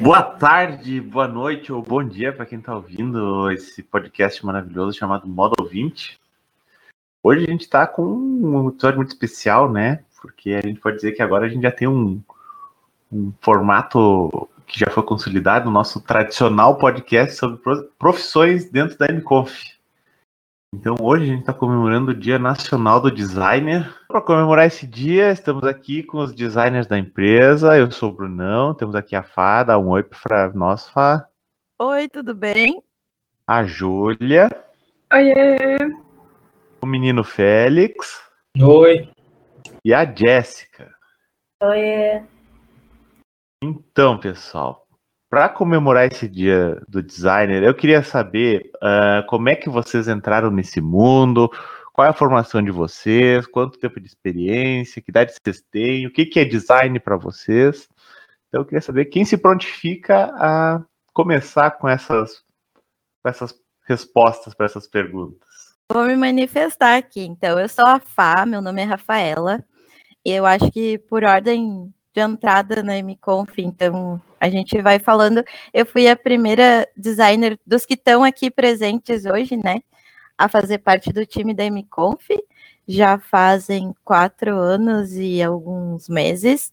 Boa tarde, boa noite ou bom dia para quem está ouvindo esse podcast maravilhoso chamado Modo 20. Hoje a gente está com um episódio muito especial, né? Porque a gente pode dizer que agora a gente já tem um, um formato que já foi consolidado, o nosso tradicional podcast sobre profissões dentro da MConf. Então hoje a gente está comemorando o Dia Nacional do Designer. Para comemorar esse dia, estamos aqui com os designers da empresa. Eu sou o Brunão, temos aqui a Fá, dá um oi para nós, Fá. Oi, tudo bem? A Júlia. Oiê! O menino Félix. Oi. E a Jéssica. Oiê. Então, pessoal, para comemorar esse dia do designer, eu queria saber uh, como é que vocês entraram nesse mundo, qual é a formação de vocês, quanto tempo de experiência, que idade vocês têm, o que, que é design para vocês. Então, eu queria saber quem se prontifica a começar com essas, com essas respostas para essas perguntas. Vou me manifestar aqui. Então, eu sou a Fá, meu nome é Rafaela. Eu acho que por ordem de entrada na MConf, então a gente vai falando. Eu fui a primeira designer dos que estão aqui presentes hoje, né? A fazer parte do time da MConf. Já fazem quatro anos e alguns meses.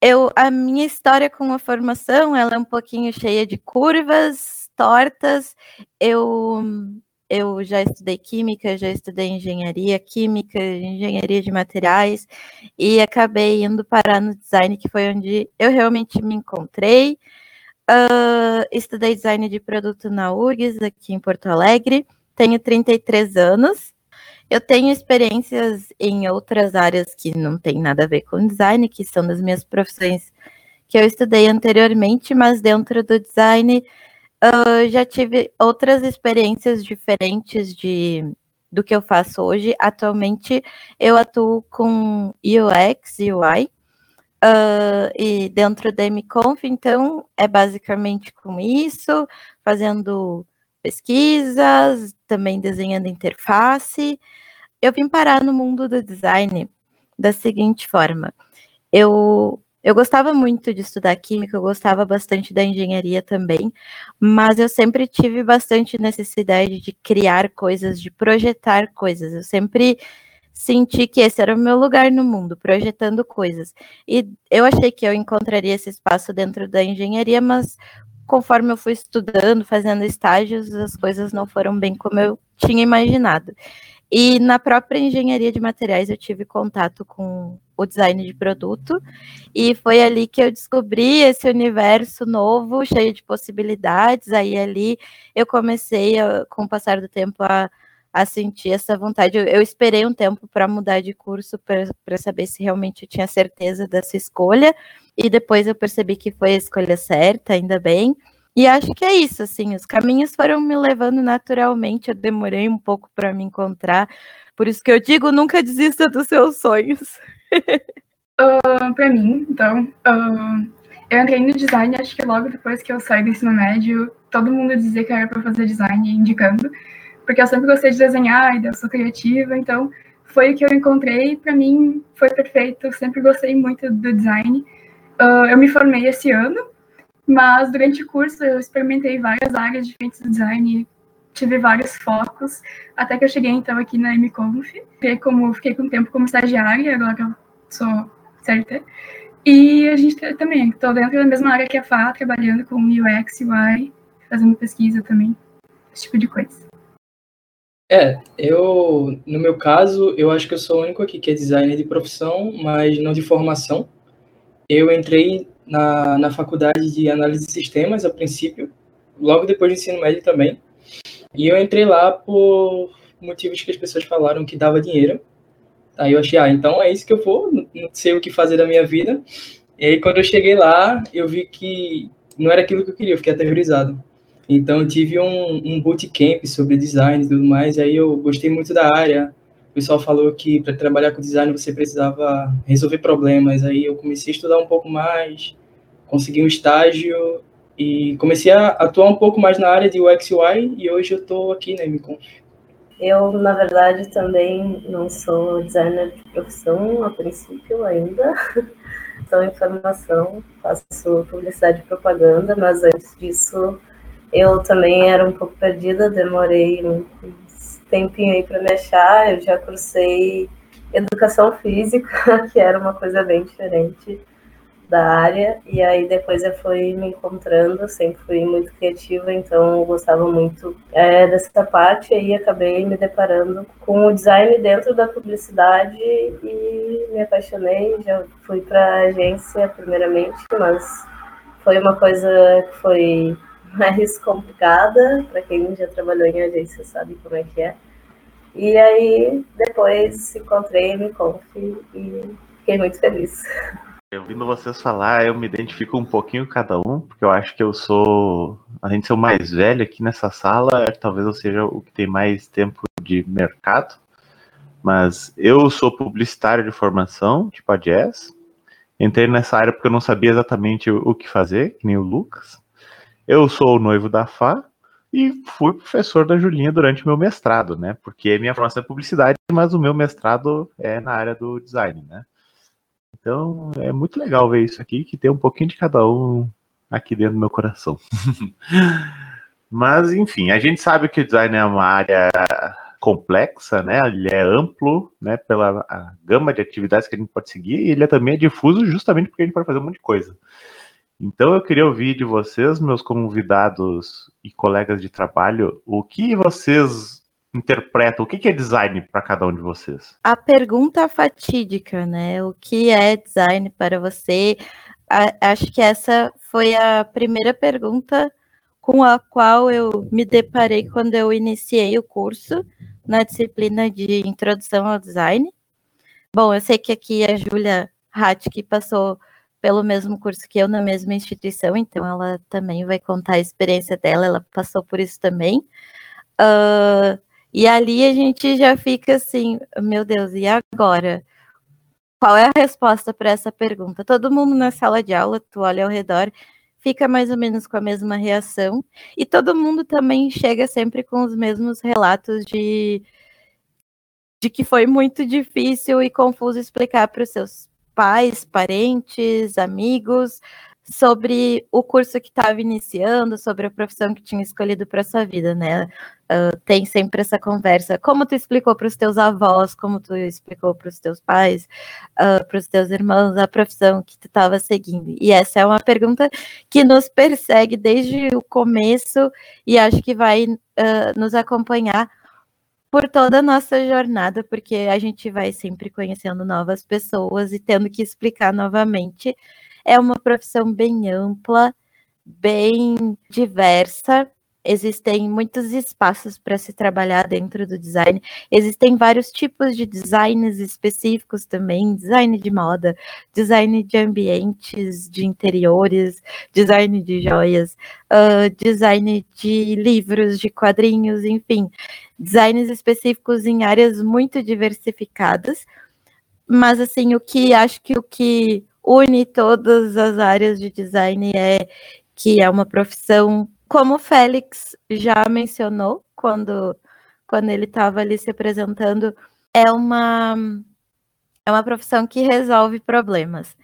Eu, a minha história com a formação, ela é um pouquinho cheia de curvas, tortas. Eu eu já estudei química, já estudei engenharia química, engenharia de materiais e acabei indo parar no design, que foi onde eu realmente me encontrei. Uh, estudei design de produto na URGS, aqui em Porto Alegre. Tenho 33 anos. Eu tenho experiências em outras áreas que não tem nada a ver com design, que são das minhas profissões que eu estudei anteriormente, mas dentro do design Uh, já tive outras experiências diferentes de do que eu faço hoje. Atualmente eu atuo com UX UI uh, e dentro da MConf, então é basicamente com isso, fazendo pesquisas, também desenhando interface. Eu vim parar no mundo do design da seguinte forma. Eu eu gostava muito de estudar química, eu gostava bastante da engenharia também, mas eu sempre tive bastante necessidade de criar coisas, de projetar coisas. Eu sempre senti que esse era o meu lugar no mundo, projetando coisas. E eu achei que eu encontraria esse espaço dentro da engenharia, mas conforme eu fui estudando, fazendo estágios, as coisas não foram bem como eu tinha imaginado. E na própria engenharia de materiais eu tive contato com o design de produto e foi ali que eu descobri esse universo novo, cheio de possibilidades. Aí ali eu comecei, a, com o passar do tempo, a, a sentir essa vontade. Eu, eu esperei um tempo para mudar de curso para saber se realmente eu tinha certeza dessa escolha e depois eu percebi que foi a escolha certa, ainda bem. E acho que é isso, assim, os caminhos foram me levando naturalmente, eu demorei um pouco para me encontrar, por isso que eu digo, nunca desista dos seus sonhos. Uh, para mim, então, uh, eu entrei no design, acho que logo depois que eu saí do ensino médio, todo mundo dizia que era para fazer design, indicando, porque eu sempre gostei de desenhar e eu sou criativa, então foi o que eu encontrei, para mim foi perfeito, eu sempre gostei muito do design. Uh, eu me formei esse ano, mas durante o curso eu experimentei várias áreas diferentes do design, tive vários focos, até que eu cheguei então aqui na MConf. Fiquei, como, fiquei com tempo como estagiária, agora sou CLT. E a gente também, estou dentro da mesma área que a FA, trabalhando com UX, UI, fazendo pesquisa também, esse tipo de coisa. É, eu, no meu caso, eu acho que eu sou o único aqui que é designer de profissão, mas não de formação. Eu entrei na, na faculdade de análise de sistemas, a princípio, logo depois do ensino médio também. E eu entrei lá por motivos que as pessoas falaram que dava dinheiro. Aí eu achei, ah, então é isso que eu vou, não sei o que fazer da minha vida. E aí quando eu cheguei lá, eu vi que não era aquilo que eu queria, eu fiquei aterrorizado. Então tive um, um bootcamp sobre design e tudo mais, aí eu gostei muito da área, pessoal falou que para trabalhar com design você precisava resolver problemas. Aí eu comecei a estudar um pouco mais, consegui um estágio e comecei a atuar um pouco mais na área de UX UI e hoje eu estou aqui na MConf. Eu, na verdade, também não sou designer de profissão a princípio ainda. gestão em informação, faço publicidade e propaganda, mas antes disso eu também era um pouco perdida, demorei um tempinho aí para me achar, eu já cursei educação física, que era uma coisa bem diferente da área, e aí depois eu fui me encontrando, sempre fui muito criativa, então eu gostava muito é, dessa parte, e acabei me deparando com o design dentro da publicidade e me apaixonei, já fui para agência primeiramente, mas foi uma coisa que foi mais complicada, para quem já trabalhou em agência sabe como é que é. E aí depois encontrei me Conf e fiquei muito feliz. Ouvindo vocês falar, eu me identifico um pouquinho cada um, porque eu acho que eu sou, além de ser o mais velho aqui nessa sala, talvez eu seja o que tem mais tempo de mercado. Mas eu sou publicitário de formação, tipo a Jazz. Entrei nessa área porque eu não sabia exatamente o que fazer, que nem o Lucas. Eu sou o noivo da Fá e fui professor da Julinha durante meu mestrado, né? Porque minha formação é publicidade, mas o meu mestrado é na área do design, né? Então é muito legal ver isso aqui, que tem um pouquinho de cada um aqui dentro do meu coração. Mas, enfim, a gente sabe que o design é uma área complexa, né? Ele é amplo, né? Pela gama de atividades que a gente pode seguir, e ele é também é difuso justamente porque a gente pode fazer um monte de coisa. Então eu queria ouvir de vocês, meus convidados e colegas de trabalho, o que vocês interpreta? O que é design para cada um de vocês? A pergunta fatídica, né? O que é design para você? A, acho que essa foi a primeira pergunta com a qual eu me deparei quando eu iniciei o curso na disciplina de Introdução ao Design. Bom, eu sei que aqui a Júlia que passou pelo mesmo curso que eu na mesma instituição, então ela também vai contar a experiência dela, ela passou por isso também. Uh, e ali a gente já fica assim, meu Deus, e agora? Qual é a resposta para essa pergunta? Todo mundo na sala de aula, tu olha ao redor, fica mais ou menos com a mesma reação, e todo mundo também chega sempre com os mesmos relatos de, de que foi muito difícil e confuso explicar para os seus pais, parentes, amigos, sobre o curso que estava iniciando, sobre a profissão que tinha escolhido para sua vida, né? Uh, tem sempre essa conversa. Como tu explicou para os teus avós, como tu explicou para os teus pais, uh, ah, para os teus irmãos, a profissão que tu estava seguindo? E essa é uma pergunta que nos persegue desde o começo e acho que vai uh, nos acompanhar por toda a nossa jornada, porque a gente vai sempre conhecendo novas pessoas e tendo que explicar novamente é uma profissão bem ampla, bem diversa. Existem muitos espaços para se trabalhar dentro do design. Existem vários tipos de designs específicos também: design de moda, design de ambientes, de interiores, design de joias, uh, design de livros, de quadrinhos, enfim, designs específicos em áreas muito diversificadas. Mas assim, o que acho que o que une todas as áreas de design é que é uma profissão, como o Félix já mencionou quando, quando ele estava ali se apresentando, é uma, é uma profissão que resolve problemas.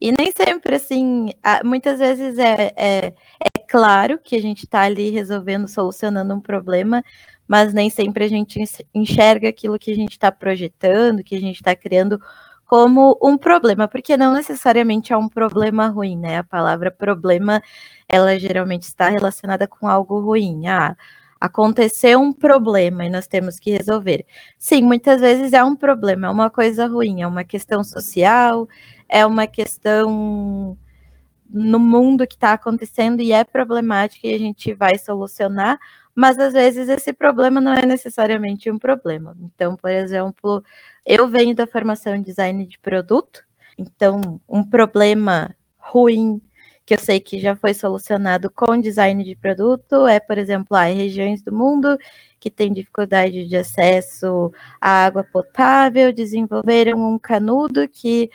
E nem sempre, assim, muitas vezes é, é, é claro que a gente está ali resolvendo, solucionando um problema, mas nem sempre a gente enxerga aquilo que a gente está projetando, que a gente está criando como um problema, porque não necessariamente é um problema ruim, né? A palavra problema, ela geralmente está relacionada com algo ruim. Ah, aconteceu um problema e nós temos que resolver. Sim, muitas vezes é um problema, é uma coisa ruim, é uma questão social, é uma questão no mundo que está acontecendo e é problemática e a gente vai solucionar, mas às vezes esse problema não é necessariamente um problema. Então, por exemplo, eu venho da formação em design de produto, então um problema ruim que eu sei que já foi solucionado com design de produto é, por exemplo, há regiões do mundo que têm dificuldade de acesso à água potável, desenvolveram um canudo que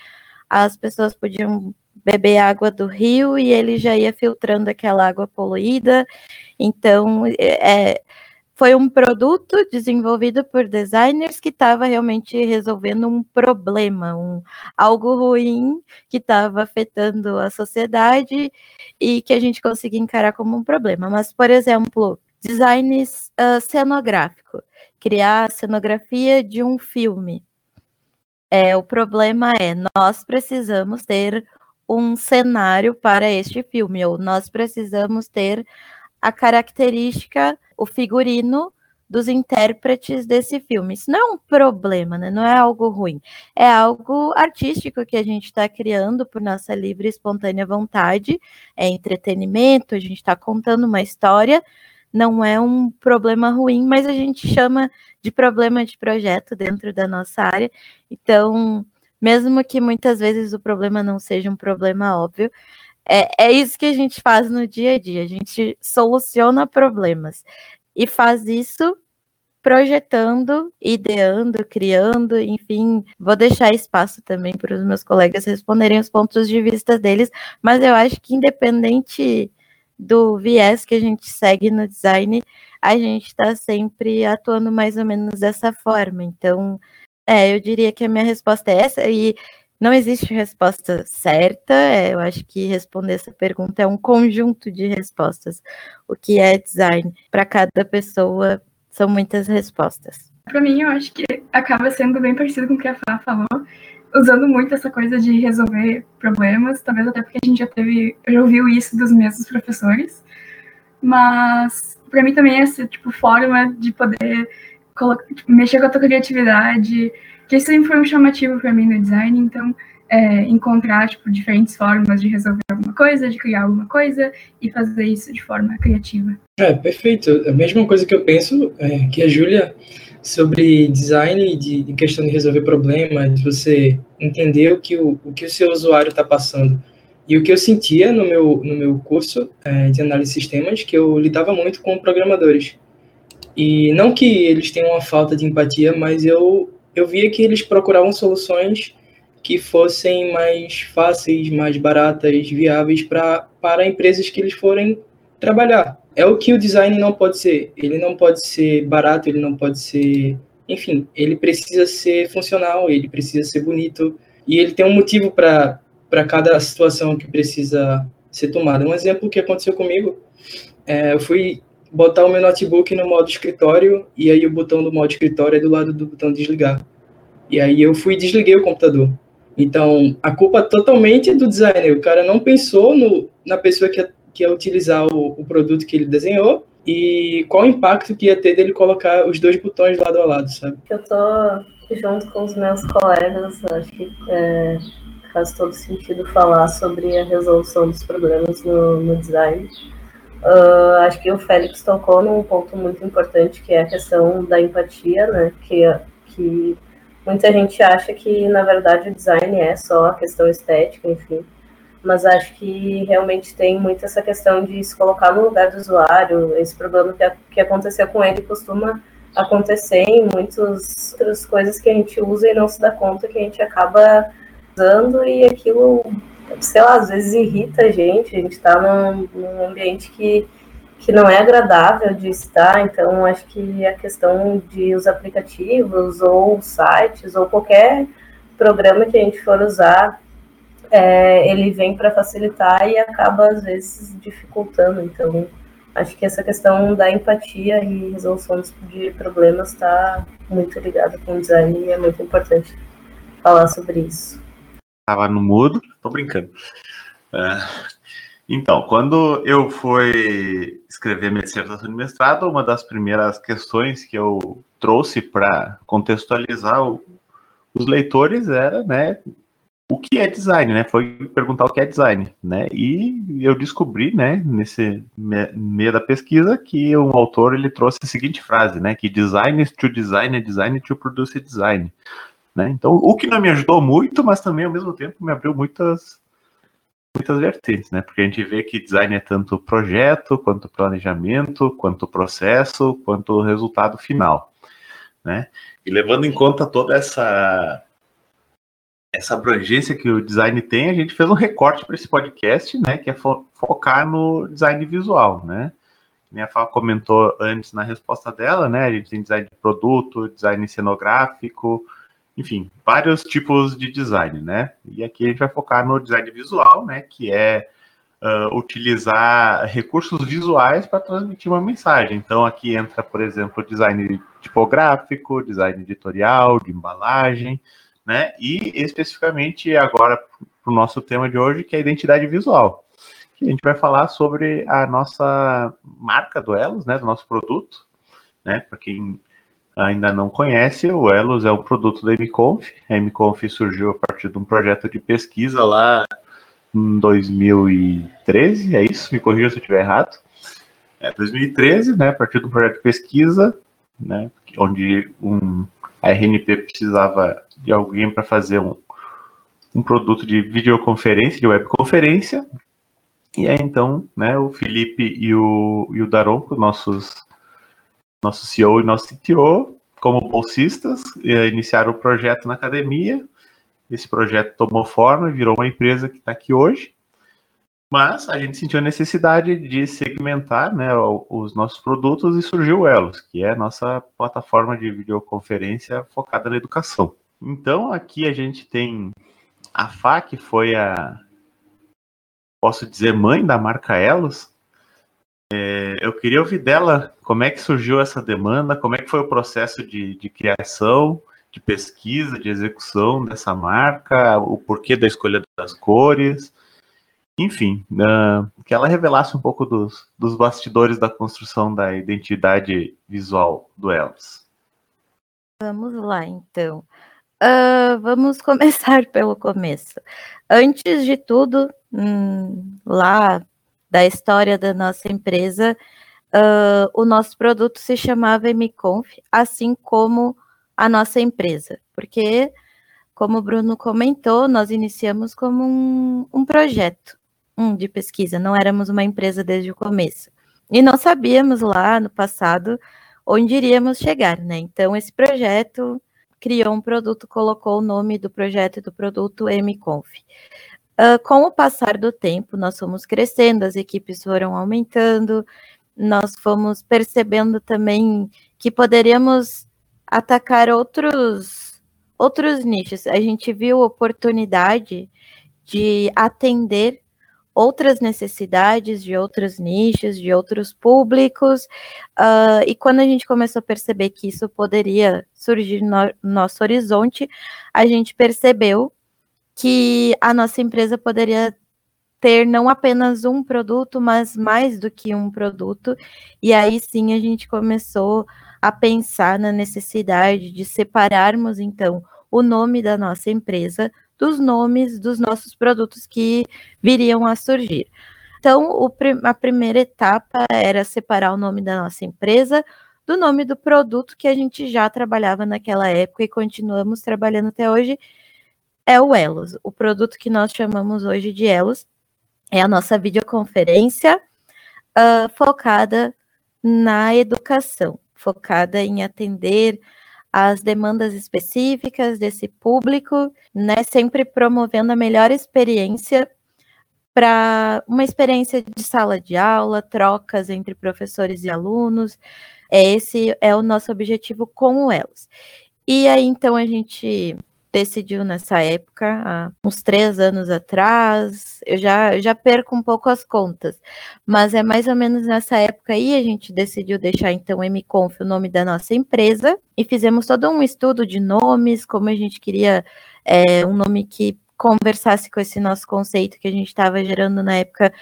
as pessoas podiam beber água do rio e ele já ia filtrando aquela água poluída. Então, é, foi um produto desenvolvido por designers que estava realmente resolvendo um problema, um, algo ruim que estava afetando a sociedade e que a gente conseguia encarar como um problema. Mas, por exemplo, design uh, cenográfico, criar a cenografia de um filme. É, o problema é, nós precisamos ter um cenário para este filme, ou nós precisamos ter a característica o figurino dos intérpretes desse filme. Isso não é um problema, né? não é algo ruim. É algo artístico que a gente está criando por nossa livre e espontânea vontade. É entretenimento, a gente está contando uma história. Não é um problema ruim, mas a gente chama de problema de projeto dentro da nossa área. Então, mesmo que muitas vezes o problema não seja um problema óbvio, é, é isso que a gente faz no dia a dia, a gente soluciona problemas e faz isso projetando, ideando, criando, enfim, vou deixar espaço também para os meus colegas responderem os pontos de vista deles, mas eu acho que independente do viés que a gente segue no design, a gente está sempre atuando mais ou menos dessa forma. Então, é, eu diria que a minha resposta é essa, e não existe resposta certa, é, eu acho que responder essa pergunta é um conjunto de respostas. O que é design? Para cada pessoa, são muitas respostas. Para mim, eu acho que acaba sendo bem parecido com o que a Fá falou, usando muito essa coisa de resolver problemas, talvez até porque a gente já teve, já ouviu isso dos mesmos professores, mas para mim também essa tipo forma de poder mexer com a tua criatividade, que isso sempre foi um chamativo para mim no design, então é, encontrar tipo, diferentes formas de resolver alguma coisa, de criar alguma coisa e fazer isso de forma criativa. É, perfeito. A mesma coisa que eu penso é, que a Júlia sobre design de, de, questão de resolver problemas, de você entender o que o, o, que o seu usuário está passando. E o que eu sentia no meu, no meu curso é, de análise de sistemas, que eu lidava muito com programadores. E não que eles tenham uma falta de empatia, mas eu eu via que eles procuravam soluções que fossem mais fáceis, mais baratas, viáveis pra, para empresas que eles forem trabalhar. É o que o design não pode ser. Ele não pode ser barato, ele não pode ser. Enfim, ele precisa ser funcional, ele precisa ser bonito. E ele tem um motivo para cada situação que precisa ser tomada. Um exemplo que aconteceu comigo, é, eu fui botar o meu notebook no modo escritório e aí o botão do modo escritório é do lado do botão desligar. E aí eu fui e desliguei o computador. Então, a culpa totalmente é do designer. O cara não pensou no, na pessoa que ia, que ia utilizar o, o produto que ele desenhou e qual o impacto que ia ter dele colocar os dois botões lado a lado, sabe? Eu tô junto com os meus colegas, acho que é, faz todo sentido falar sobre a resolução dos problemas no, no design. Uh, acho que o Félix tocou num ponto muito importante, que é a questão da empatia, né? Que, que muita gente acha que, na verdade, o design é só a questão estética, enfim. Mas acho que realmente tem muito essa questão de se colocar no lugar do usuário. Esse problema que, que aconteceu com ele costuma acontecer em muitas outras coisas que a gente usa e não se dá conta que a gente acaba usando e aquilo sei lá, às vezes irrita a gente, a gente está num, num, ambiente que, que não é agradável de estar, então acho que a questão de os aplicativos ou sites ou qualquer programa que a gente for usar, é, ele vem para facilitar e acaba às vezes dificultando, então acho que essa questão da empatia e resolução de problemas está muito ligada com o design e é muito importante falar sobre isso. Tava no mudo, tô brincando. É, então, quando eu fui escrever minha dissertação de mestrado, uma das primeiras questões que eu trouxe para contextualizar o, os leitores era, né, o que é design, né? Foi perguntar o que é design, né? E eu descobri, né, nesse meio da pesquisa, que um autor ele trouxe a seguinte frase, né? Que design to design design to produce design. Né? Então, o que não me ajudou muito, mas também ao mesmo tempo me abriu muitas muitas vertentes, né? Porque a gente vê que design é tanto projeto, quanto planejamento, quanto processo, quanto resultado final, né? E levando em conta toda essa essa abrangência que o design tem, a gente fez um recorte para esse podcast, né? Que é fo focar no design visual, né? minha fala comentou antes na resposta dela, né? A gente tem design de produto, design cenográfico, enfim, vários tipos de design, né? E aqui a gente vai focar no design visual, né? Que é uh, utilizar recursos visuais para transmitir uma mensagem. Então aqui entra, por exemplo, design tipográfico, design editorial, de embalagem, né? E especificamente agora para o nosso tema de hoje, que é a identidade visual. Que a gente vai falar sobre a nossa marca do Elos, né? Do nosso produto, né? Para quem ainda não conhece, o Elos é um produto da MConf. A MConf surgiu a partir de um projeto de pesquisa lá em 2013, é isso? Me corrija se eu estiver errado. É 2013, né? A partir do projeto de pesquisa, né? Onde um, a RNP precisava de alguém para fazer um, um produto de videoconferência, de webconferência. E aí então, né? O Felipe e o, e o Daronco, nossos nosso CEO e nosso CTO, como bolsistas, iniciaram o projeto na academia. Esse projeto tomou forma e virou uma empresa que está aqui hoje. Mas a gente sentiu a necessidade de segmentar né, os nossos produtos e surgiu o Elos, que é a nossa plataforma de videoconferência focada na educação. Então aqui a gente tem a FA, que foi a, posso dizer, mãe da marca Elos. É, eu queria ouvir dela como é que surgiu essa demanda, como é que foi o processo de, de criação de pesquisa, de execução dessa marca, o porquê da escolha das cores, enfim, uh, que ela revelasse um pouco dos, dos bastidores da construção da identidade visual do Elos. Vamos lá, então. Uh, vamos começar pelo começo. Antes de tudo, hum, lá da história da nossa empresa, uh, o nosso produto se chamava MConf, assim como a nossa empresa, porque, como o Bruno comentou, nós iniciamos como um, um projeto um, de pesquisa, não éramos uma empresa desde o começo. E não sabíamos lá no passado onde iríamos chegar, né? Então, esse projeto criou um produto, colocou o nome do projeto e do produto MConf. Uh, com o passar do tempo, nós fomos crescendo, as equipes foram aumentando, nós fomos percebendo também que poderíamos atacar outros outros nichos. A gente viu oportunidade de atender outras necessidades de outros nichos, de outros públicos, uh, e quando a gente começou a perceber que isso poderia surgir no nosso horizonte, a gente percebeu que a nossa empresa poderia ter não apenas um produto, mas mais do que um produto, e aí sim a gente começou a pensar na necessidade de separarmos, então, o nome da nossa empresa dos nomes dos nossos produtos que viriam a surgir. Então, o, a primeira etapa era separar o nome da nossa empresa do nome do produto que a gente já trabalhava naquela época e continuamos trabalhando até hoje, é o Elos. O produto que nós chamamos hoje de Elos é a nossa videoconferência uh, focada na educação focada em atender as demandas específicas desse público, né, sempre promovendo a melhor experiência para uma experiência de sala de aula, trocas entre professores e alunos. Esse é o nosso objetivo com o ELOS. E aí, então, a gente decidiu nessa época, há uns três anos atrás, eu já, já perco um pouco as contas, mas é mais ou menos nessa época aí a gente decidiu deixar então MConf o nome da nossa empresa e fizemos todo um estudo de nomes, como a gente queria é, um nome que conversasse com esse nosso conceito que a gente estava gerando na época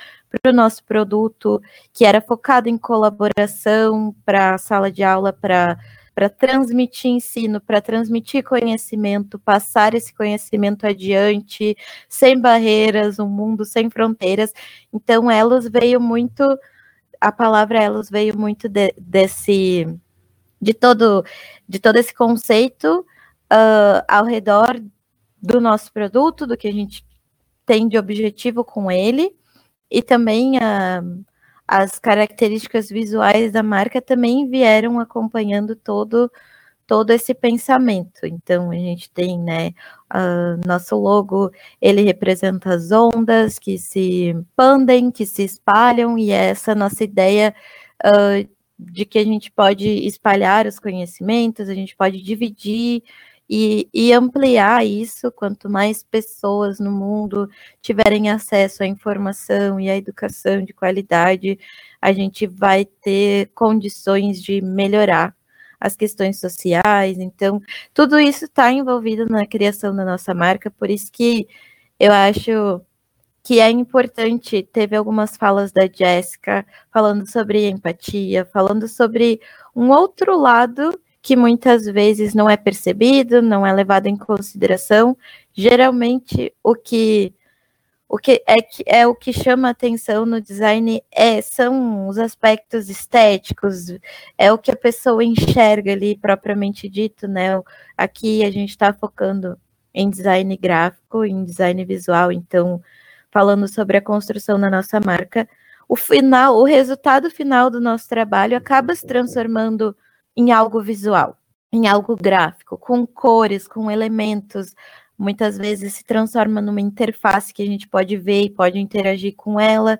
para o nosso produto, que era focado em colaboração para sala de aula, para para transmitir ensino, para transmitir conhecimento, passar esse conhecimento adiante, sem barreiras, um mundo sem fronteiras. Então, Elos veio muito, a palavra Elos veio muito de, desse, de todo, de todo esse conceito uh, ao redor do nosso produto, do que a gente tem de objetivo com ele, e também a uh, as características visuais da marca também vieram acompanhando todo todo esse pensamento. Então a gente tem, né, nosso logo, ele representa as ondas que se expandem, que se espalham e é essa nossa ideia uh, de que a gente pode espalhar os conhecimentos, a gente pode dividir e, e, ampliar isso. Quanto mais pessoas no mundo tiverem acesso à informação e à educação de qualidade, a gente vai ter condições de melhorar as questões sociais. Então, tudo isso está envolvido na criação da nossa marca, por isso que eu acho que é importante. Teve algumas falas da Jéssica falando sobre empatia, falando sobre um outro lado que muitas vezes não é percebido, não é levado em consideração. Geralmente, o que o que é, que é o que chama atenção no design é, são os aspectos estéticos, é o que a pessoa enxerga ali propriamente dito, né? Aqui a gente está focando em design gráfico, em design visual, então falando sobre a construção da nossa marca, o final, o resultado final do nosso trabalho acaba se transformando em algo visual, em algo gráfico, com cores, com elementos, muitas vezes se transforma numa interface que a gente pode ver e pode interagir com ela,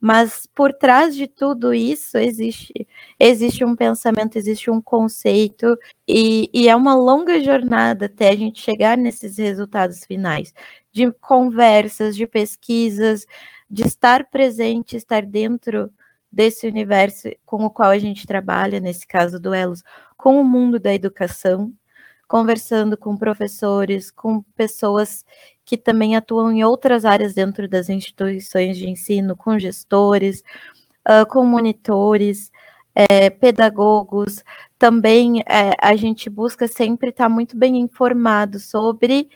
mas por trás de tudo isso existe, existe um pensamento, existe um conceito, e, e é uma longa jornada até a gente chegar nesses resultados finais, de conversas, de pesquisas, de estar presente, estar dentro desse universo com o qual a gente trabalha, nesse caso do Elos, com o mundo da educação, conversando com professores, com pessoas que também atuam em outras áreas dentro das instituições de ensino, com gestores, uh, com monitores, é, pedagogos. Também é, a gente busca sempre estar muito bem informado sobre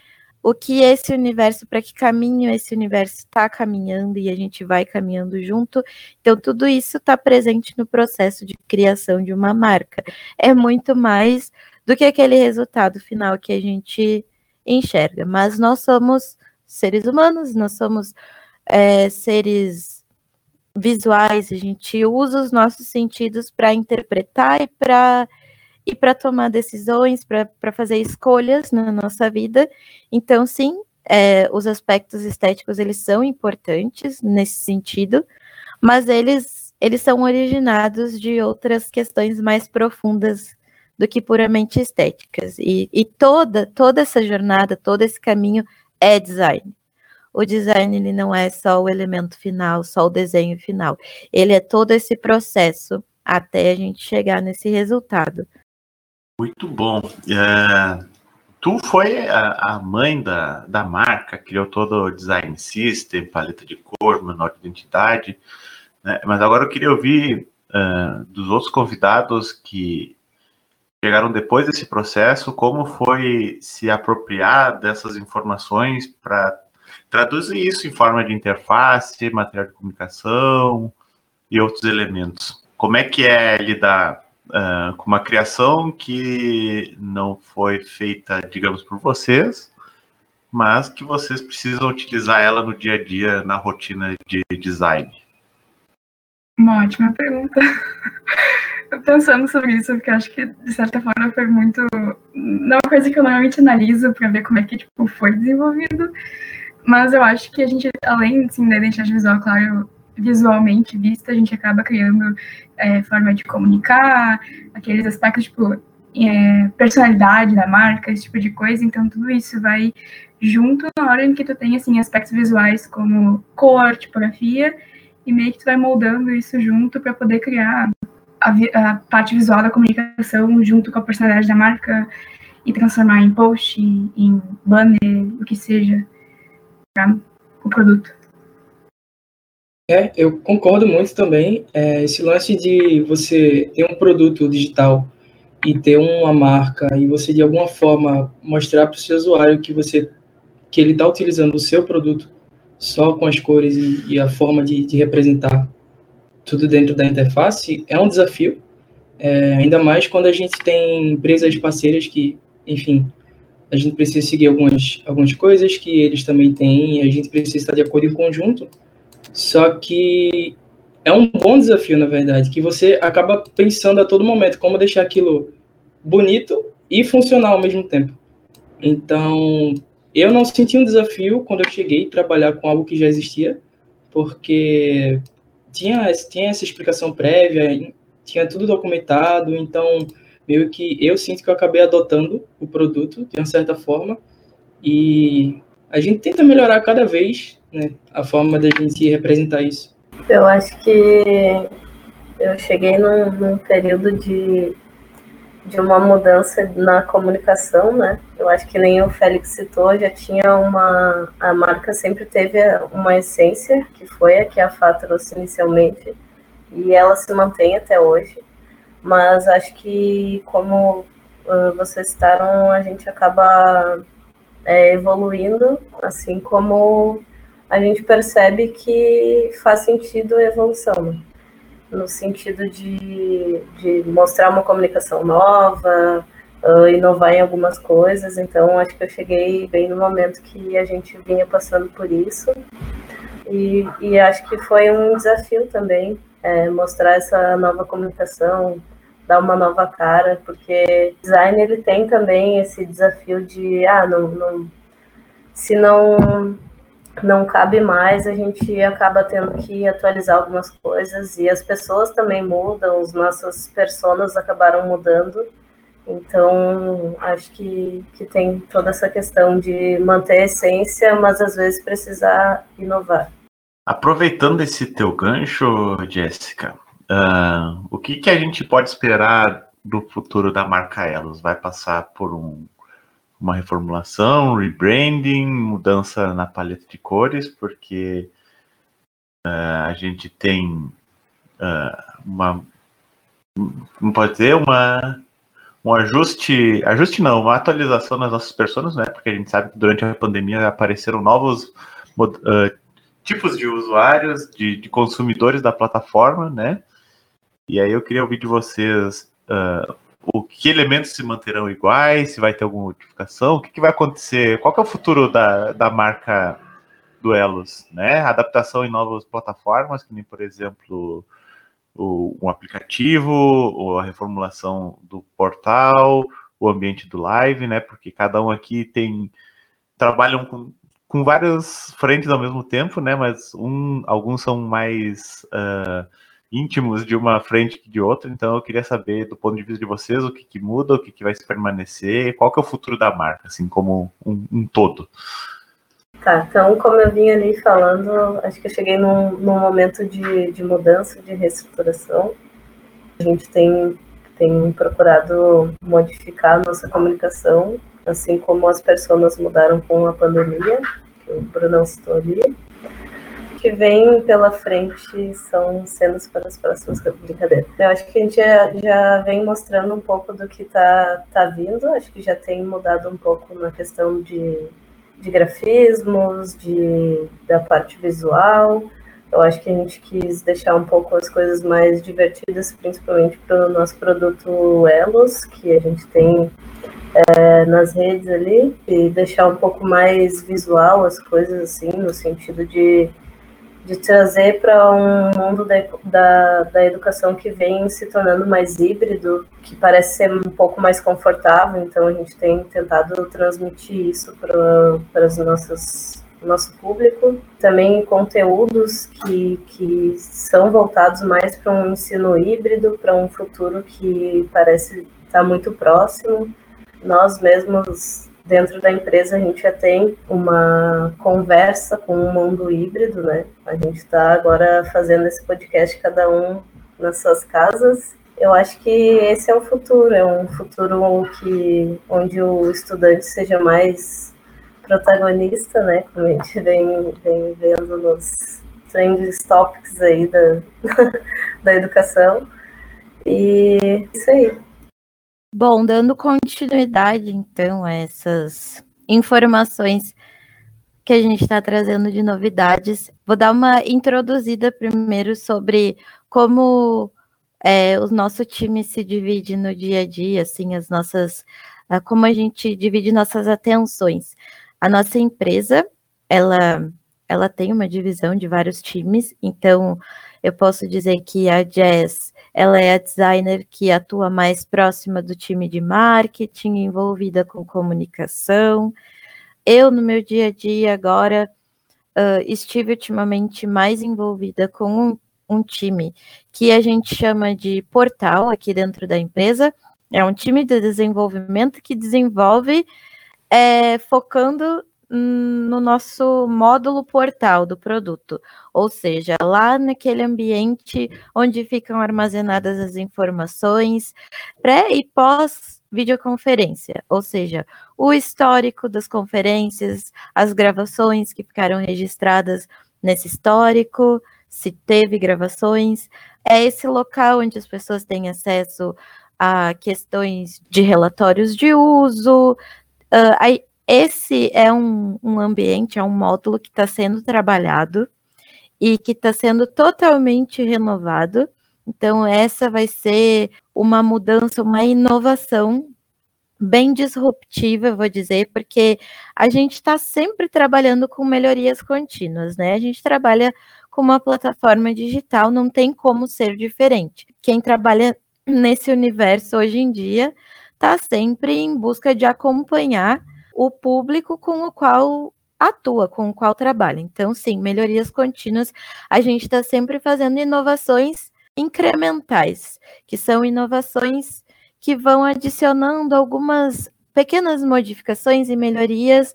o que esse universo, para que caminho esse universo está caminhando e a gente vai caminhando junto. Então, tudo isso está presente no processo de criação de uma marca. É muito mais do que aquele resultado final que a gente enxerga. Mas nós somos seres humanos, nós somos é, seres visuais, a gente usa os nossos sentidos para interpretar e para e para tomar decisões, para fazer escolhas na nossa vida. Então, sim, é, os aspectos estéticos eles são importantes nesse sentido, mas eles eles são originados de outras questões mais profundas do que puramente estéticas. E, e toda, toda essa jornada, todo esse caminho é design. O design ele não é só o elemento final, só o desenho final. Ele é todo esse processo até a gente chegar nesse resultado. Muito bom. É, tu foi a, a, mãe da, da marca, criou todo o design system, paleta de cor, manual de identidade. Né? Mas agora eu queria ouvir uh, dos outros convidados que chegaram depois desse processo, como foi se apropriar dessas informações para traduzir isso em forma de interface, material de comunicação e outros elementos. Como é que é lidar uh, com uma criação que não foi feita, digamos, por vocês, mas que vocês precisam utilizar ela no dia a dia, na rotina de design? Uma ótima pergunta. pensando sobre isso, porque acho que, de certa forma, foi muito. Não é uma coisa que eu normalmente analiso para ver como é que tipo, foi desenvolvido, mas eu acho que a gente, além assim, da identidade visual, claro, visualmente vista, a gente acaba criando é, forma de comunicar, aqueles aspectos, tipo, é, personalidade da marca, esse tipo de coisa, então tudo isso vai junto na hora em que tu tem, assim, aspectos visuais como cor, tipografia, e meio que tu vai moldando isso junto para poder criar a, a, parte visual da comunicação junto com a personalidade da marca e transformar em post, em banner, o que seja, para o produto. É, eu concordo muito também. É, esse lance de você ter um produto digital e ter uma marca e você de alguma forma mostrar para o seu usuário que você que ele está utilizando o seu produto só com as cores e, e a forma de, de representar tudo dentro da interface é um desafio, é, ainda mais quando a gente tem empresas parceiras que, enfim, a gente precisa seguir algumas, algumas coisas que eles também têm, a gente precisa estar de acordo em conjunto, só que é um bom desafio, na verdade, que você acaba pensando a todo momento como deixar aquilo bonito e funcional ao mesmo tempo. Então, eu não senti um desafio quando eu cheguei a trabalhar com algo que já existia, porque tinha, tinha essa explicação prévia, tinha tudo documentado, então meio que eu sinto que eu acabei adotando o produto de uma certa forma e a gente tenta melhorar cada vez né, a forma da gente representar isso. Eu acho que eu cheguei num, num período de, de uma mudança na comunicação, né? Eu acho que nem o Félix citou, já tinha uma. A marca sempre teve uma essência, que foi a que a Fá trouxe inicialmente, e ela se mantém até hoje. Mas acho que, como uh, vocês citaram, a gente acaba é, evoluindo, assim como a gente percebe que faz sentido a evolução, no sentido de, de mostrar uma comunicação nova, uh, inovar em algumas coisas. Então, acho que eu cheguei bem no momento que a gente vinha passando por isso. E, e acho que foi um desafio também é, mostrar essa nova comunicação, dar uma nova cara, porque design ele tem também esse desafio de, ah, não, não se não não cabe mais, a gente acaba tendo que atualizar algumas coisas e as pessoas também mudam, os nossos personas acabaram mudando. Então, acho que, que tem toda essa questão de manter a essência, mas às vezes precisar inovar. Aproveitando esse teu gancho, Jéssica, uh, o que, que a gente pode esperar do futuro da marca Elos? Vai passar por um uma reformulação, rebranding, mudança na paleta de cores, porque uh, a gente tem uh, uma, não pode dizer, uma um ajuste, ajuste não, uma atualização nas nossas pessoas, né? Porque a gente sabe que durante a pandemia apareceram novos tipos de usuários, de, de, consumidores da plataforma, né? E aí eu queria ouvir de vocês uh, o que elementos se manterão iguais, se vai ter alguma modificação, o que, que vai acontecer, qual é o futuro da, da marca Duelos, né? Adaptação em novas plataformas, que nem, por exemplo, o, um aplicativo, ou a reformulação do portal, o ambiente do live, né? Porque cada um aqui tem trabalham com, com várias frentes ao mesmo tempo, né? Mas um, alguns são mais uh, íntimos de uma frente que de outra, então eu queria saber do ponto de vista de vocês o que, que muda, o que, que vai se permanecer, qual que é o futuro da marca, assim, como um, um todo. Tá, então como eu vinha ali falando, acho que eu cheguei num, num momento de, de mudança, de reestruturação. A gente tem, tem procurado modificar a nossa comunicação, assim como as pessoas mudaram com a pandemia, que o Bruno citou ali que vem pela frente são cenas para as próximas brincadeiras. Eu acho que a gente já, já vem mostrando um pouco do que está tá vindo, acho que já tem mudado um pouco na questão de, de grafismos, de, da parte visual. Eu acho que a gente quis deixar um pouco as coisas mais divertidas, principalmente para o nosso produto Elos, que a gente tem é, nas redes ali, e deixar um pouco mais visual as coisas, assim, no sentido de de trazer para um mundo da, da, da, educação que vem se tornando mais híbrido, que parece ser um pouco mais confortável, então a gente tem tentado transmitir isso para os nossos nosso público, também conteúdos que, que são voltados mais para um ensino híbrido, para um futuro que parece estar tá muito próximo. Nós mesmos dentro da empresa a gente já tem uma conversa com o um mundo híbrido, né? A gente está agora fazendo esse podcast cada um nas suas casas. Eu acho que esse é o futuro, é um futuro que onde o estudante seja mais protagonista, né? Como a gente vem, vem vendo nos trends topics aí da, da educação. E isso aí. Bom, dando continuidade, então, a essas informações que a gente está trazendo de novidades, vou dar uma introduzida primeiro sobre como é, o nosso time se divide no dia a dia, assim, as nossas, como a gente divide nossas atenções. A nossa empresa, ela, ela tem uma divisão de vários times, então eu posso dizer que a Jazz ela é a designer que atua mais próxima do time de marketing, envolvida com comunicação. Eu, no meu dia a dia, agora, uh, estive ultimamente mais envolvida com um time que a gente chama de portal aqui dentro da empresa. É um time de desenvolvimento que desenvolve é, focando no nosso módulo portal do produto, ou seja, lá naquele ambiente onde ficam armazenadas as informações pré e pós videoconferência, ou seja, o histórico das conferências, as gravações que ficaram registradas nesse histórico, se teve gravações, é esse local onde as pessoas têm acesso a questões de relatórios de uso. Uh, esse é um, um ambiente, é um módulo que está sendo trabalhado e que está sendo totalmente renovado. Então, essa vai ser uma mudança, uma inovação bem disruptiva, vou dizer, porque a gente está sempre trabalhando com melhorias contínuas, né? A gente trabalha com uma plataforma digital, não tem como ser diferente. Quem trabalha nesse universo hoje em dia está sempre em busca de acompanhar o público com o qual atua, com o qual trabalha. Então, sim, melhorias contínuas. A gente está sempre fazendo inovações incrementais, que são inovações que vão adicionando algumas pequenas modificações e melhorias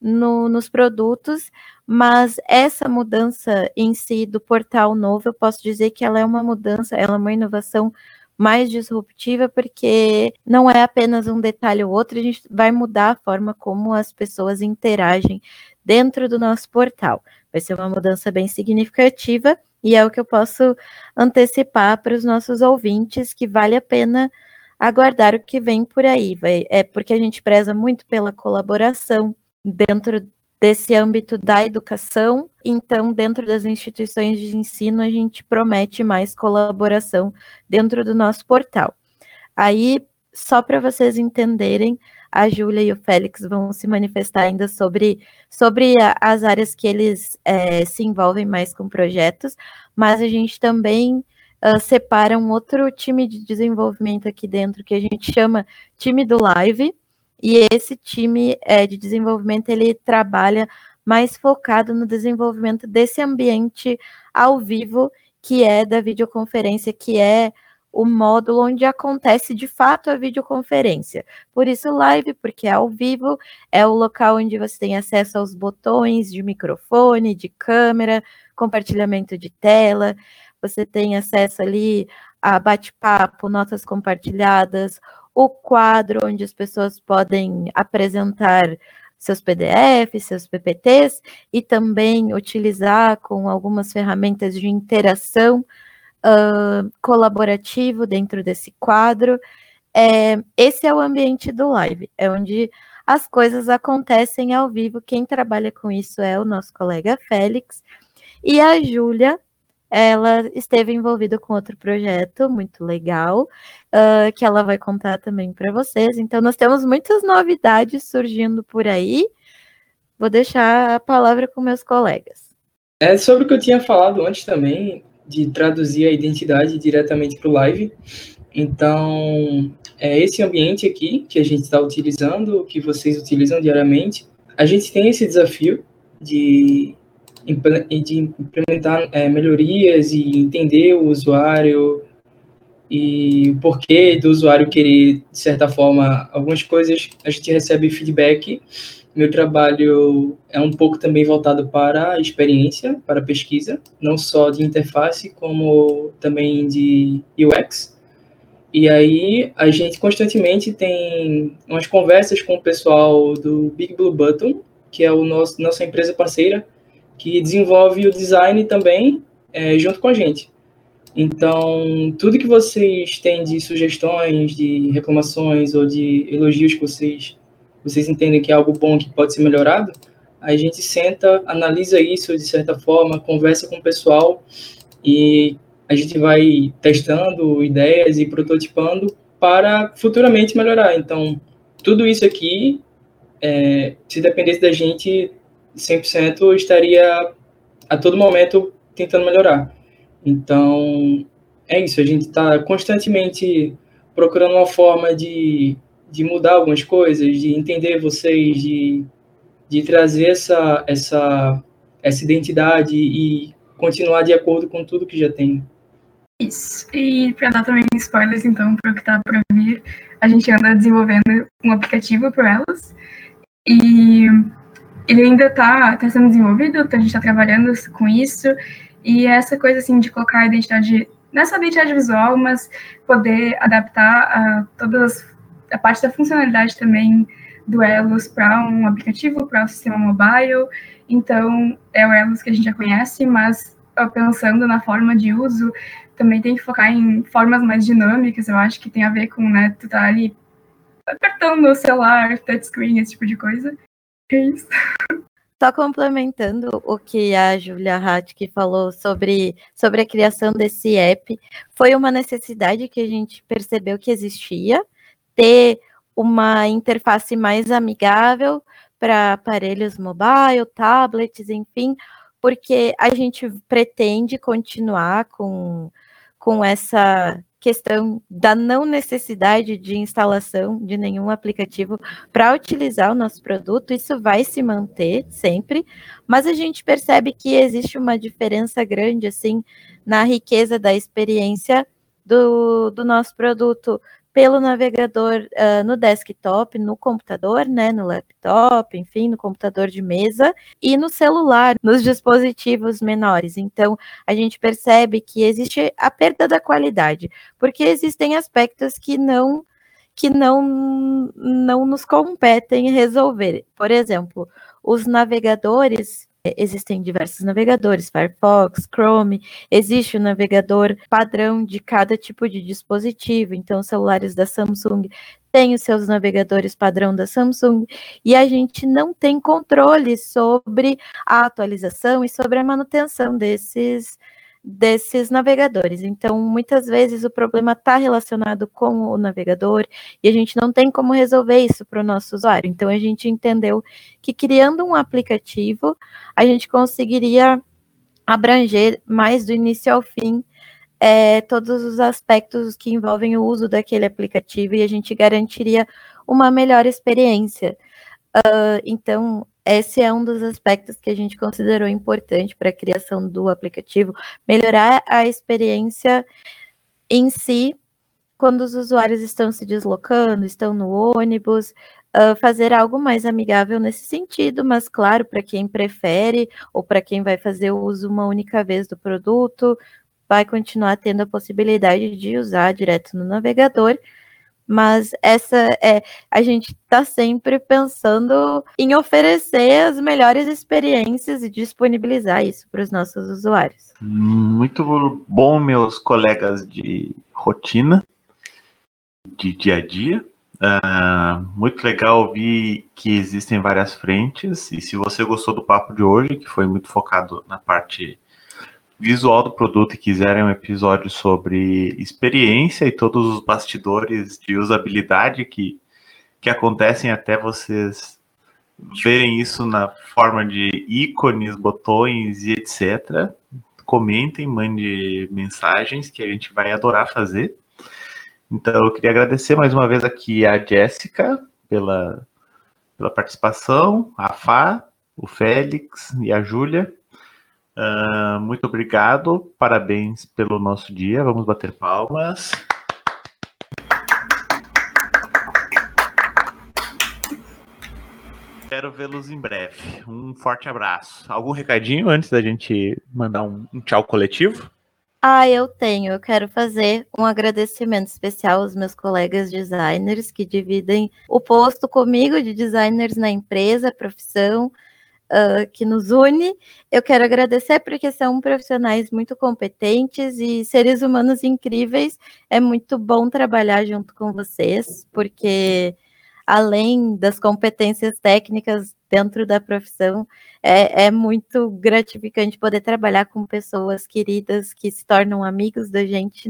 no, nos produtos, mas essa mudança em si do portal novo, eu posso dizer que ela é uma mudança, ela é uma inovação mais disruptiva, porque não é apenas um detalhe ou outro, a gente vai mudar a forma como as pessoas interagem dentro do nosso portal. Vai ser uma mudança bem significativa e é o que eu posso antecipar para os nossos ouvintes que vale a pena aguardar o que vem por aí. É porque a gente preza muito pela colaboração dentro desse âmbito da educação. Então, dentro das instituições de ensino, a gente promete mais colaboração dentro do nosso portal. Aí, só para vocês entenderem, a Júlia e o Félix vão se manifestar ainda sobre, sobre as áreas que eles é, se envolvem mais com projetos, mas a gente também uh, separa um outro time de desenvolvimento aqui dentro que a gente chama time do live, e esse time é, de desenvolvimento ele trabalha mais focado no desenvolvimento desse ambiente ao vivo que é da videoconferência, que é o módulo onde acontece de fato a videoconferência. Por isso, live, porque é ao vivo, é o local onde você tem acesso aos botões de microfone, de câmera, compartilhamento de tela, você tem acesso ali a bate-papo, notas compartilhadas, o quadro onde as pessoas podem apresentar seus PDFs, seus PPTs e também utilizar com algumas ferramentas de interação uh, colaborativo dentro desse quadro. É, esse é o ambiente do live, é onde as coisas acontecem ao vivo. Quem trabalha com isso é o nosso colega Félix e a Júlia ela esteve envolvida com outro projeto muito legal, uh, que ela vai contar também para vocês. Então, nós temos muitas novidades surgindo por aí. Vou deixar a palavra com meus colegas. É sobre o que eu tinha falado antes também, de traduzir a identidade diretamente para o live. Então, é esse ambiente aqui que a gente está utilizando, que vocês utilizam diariamente. A gente tem esse desafio de de implementar é, melhorias e entender o usuário e o porquê do usuário querer, de certa forma, algumas coisas a gente recebe feedback. Meu trabalho é um pouco também voltado para a experiência, para a pesquisa, não só de interface, como também de UX. E aí a gente constantemente tem umas conversas com o pessoal do Big Blue Button, que é o nosso nossa empresa parceira, que desenvolve o design também é, junto com a gente. Então, tudo que vocês têm de sugestões, de reclamações ou de elogios que vocês, vocês entendem que é algo bom que pode ser melhorado, a gente senta, analisa isso de certa forma, conversa com o pessoal e a gente vai testando ideias e prototipando para futuramente melhorar. Então, tudo isso aqui, é, se dependesse da gente, 100% estaria a todo momento tentando melhorar. Então, é isso, a gente está constantemente procurando uma forma de, de mudar algumas coisas, de entender vocês, de, de trazer essa, essa, essa identidade e continuar de acordo com tudo que já tem. Isso. E para dar também spoilers, então, para o que está para vir, a gente anda desenvolvendo um aplicativo para elas. E ele ainda está tá sendo desenvolvido, a gente está trabalhando com isso. E essa coisa, assim, de colocar a identidade, nessa identidade visual, mas poder adaptar a todas a parte da funcionalidade também do Elos para um aplicativo, para o um sistema mobile. Então, é o Elos que a gente já conhece, mas pensando na forma de uso, também tem que focar em formas mais dinâmicas, eu acho que tem a ver com, né, tu tá ali apertando o celular, touchscreen, esse tipo de coisa. É isso. Só complementando o que a Julia Hatke falou sobre, sobre a criação desse app, foi uma necessidade que a gente percebeu que existia, ter uma interface mais amigável para aparelhos mobile, tablets, enfim, porque a gente pretende continuar com com essa questão da não necessidade de instalação de nenhum aplicativo para utilizar o nosso produto, isso vai se manter sempre, mas a gente percebe que existe uma diferença grande assim na riqueza da experiência do, do nosso produto pelo navegador uh, no desktop, no computador, né, no laptop, enfim, no computador de mesa e no celular, nos dispositivos menores. Então, a gente percebe que existe a perda da qualidade, porque existem aspectos que não que não não nos competem resolver. Por exemplo, os navegadores existem diversos navegadores, Firefox, Chrome, existe o navegador padrão de cada tipo de dispositivo, então celulares da Samsung têm os seus navegadores padrão da Samsung, e a gente não tem controle sobre a atualização e sobre a manutenção desses desses navegadores. Então, muitas vezes o problema está relacionado com o navegador e a gente não tem como resolver isso para o nosso usuário. Então, a gente entendeu que criando um aplicativo, a gente conseguiria abranger mais do início ao fim é, todos os aspectos que envolvem o uso daquele aplicativo e a gente garantiria uma melhor experiência. Uh, então, esse é um dos aspectos que a gente considerou importante para a criação do aplicativo, melhorar a experiência em si quando os usuários estão se deslocando, estão no ônibus, uh, fazer algo mais amigável nesse sentido, mas claro, para quem prefere ou para quem vai fazer uso uma única vez do produto, vai continuar tendo a possibilidade de usar direto no navegador mas essa é a gente está sempre pensando em oferecer as melhores experiências e disponibilizar isso para os nossos usuários. Muito bom, meus colegas de rotina, de dia a dia. Uh, muito legal ouvir que existem várias frentes. E se você gostou do papo de hoje, que foi muito focado na parte visual do produto e quiserem um episódio sobre experiência e todos os bastidores de usabilidade que, que acontecem até vocês verem isso na forma de ícones, botões e etc. Comentem, mande mensagens que a gente vai adorar fazer. Então eu queria agradecer mais uma vez aqui a Jéssica pela, pela participação, a Fá, o Félix e a Júlia. Uh, muito obrigado, parabéns pelo nosso dia. Vamos bater palmas. Espero vê-los em breve. Um forte abraço. Algum recadinho antes da gente mandar um, um tchau coletivo? Ah, eu tenho. Eu quero fazer um agradecimento especial aos meus colegas designers que dividem o posto comigo de designers na empresa, profissão uh, que nos une. Eu quero agradecer porque são profissionais muito competentes e seres humanos incríveis. É muito bom trabalhar junto com vocês, porque além das competências técnicas dentro da profissão, é, é, muito gratificante poder trabalhar com pessoas queridas que se tornam amigos da gente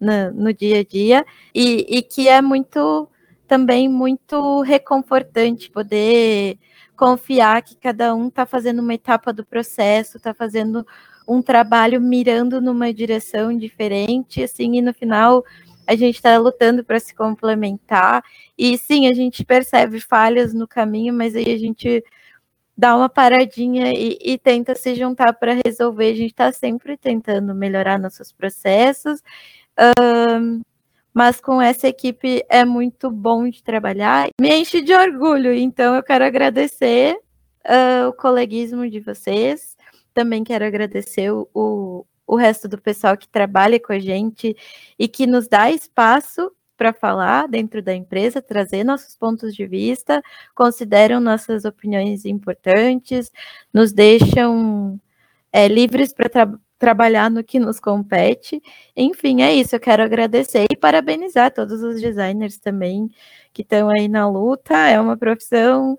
no, no dia a dia e, e, que é muito também muito reconfortante poder confiar que cada um está fazendo uma etapa do processo, está fazendo um trabalho mirando numa direção diferente, assim, e no final a gente está lutando para se complementar. E sim, a gente percebe falhas no caminho, mas aí a gente dá uma paradinha e, e tenta se juntar para resolver. A gente está sempre tentando melhorar nossos processos. Um, mas com essa equipe é muito bom de trabalhar. Me enche de orgulho, então eu quero agradecer uh, o coleguismo de vocês. Também quero agradecer o, o, resto do pessoal que trabalha com a gente e que nos dá espaço para falar dentro da empresa, trazer nossos pontos de vista, consideram nossas opiniões importantes, nos deixam é, livres para trabalhar no que nos compete. Enfim, é isso. Eu quero agradecer e parabenizar todos os designers também que estão aí na luta. É uma profissão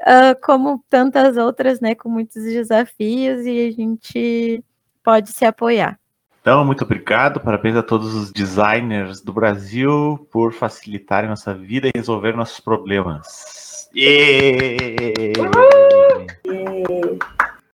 uh, como tantas outras, né, com muitos desafios e a gente pode se apoiar. Então, muito obrigado, parabéns a todos os designers do Brasil por facilitarem nossa vida e resolver nossos problemas. Yeah! Yeah.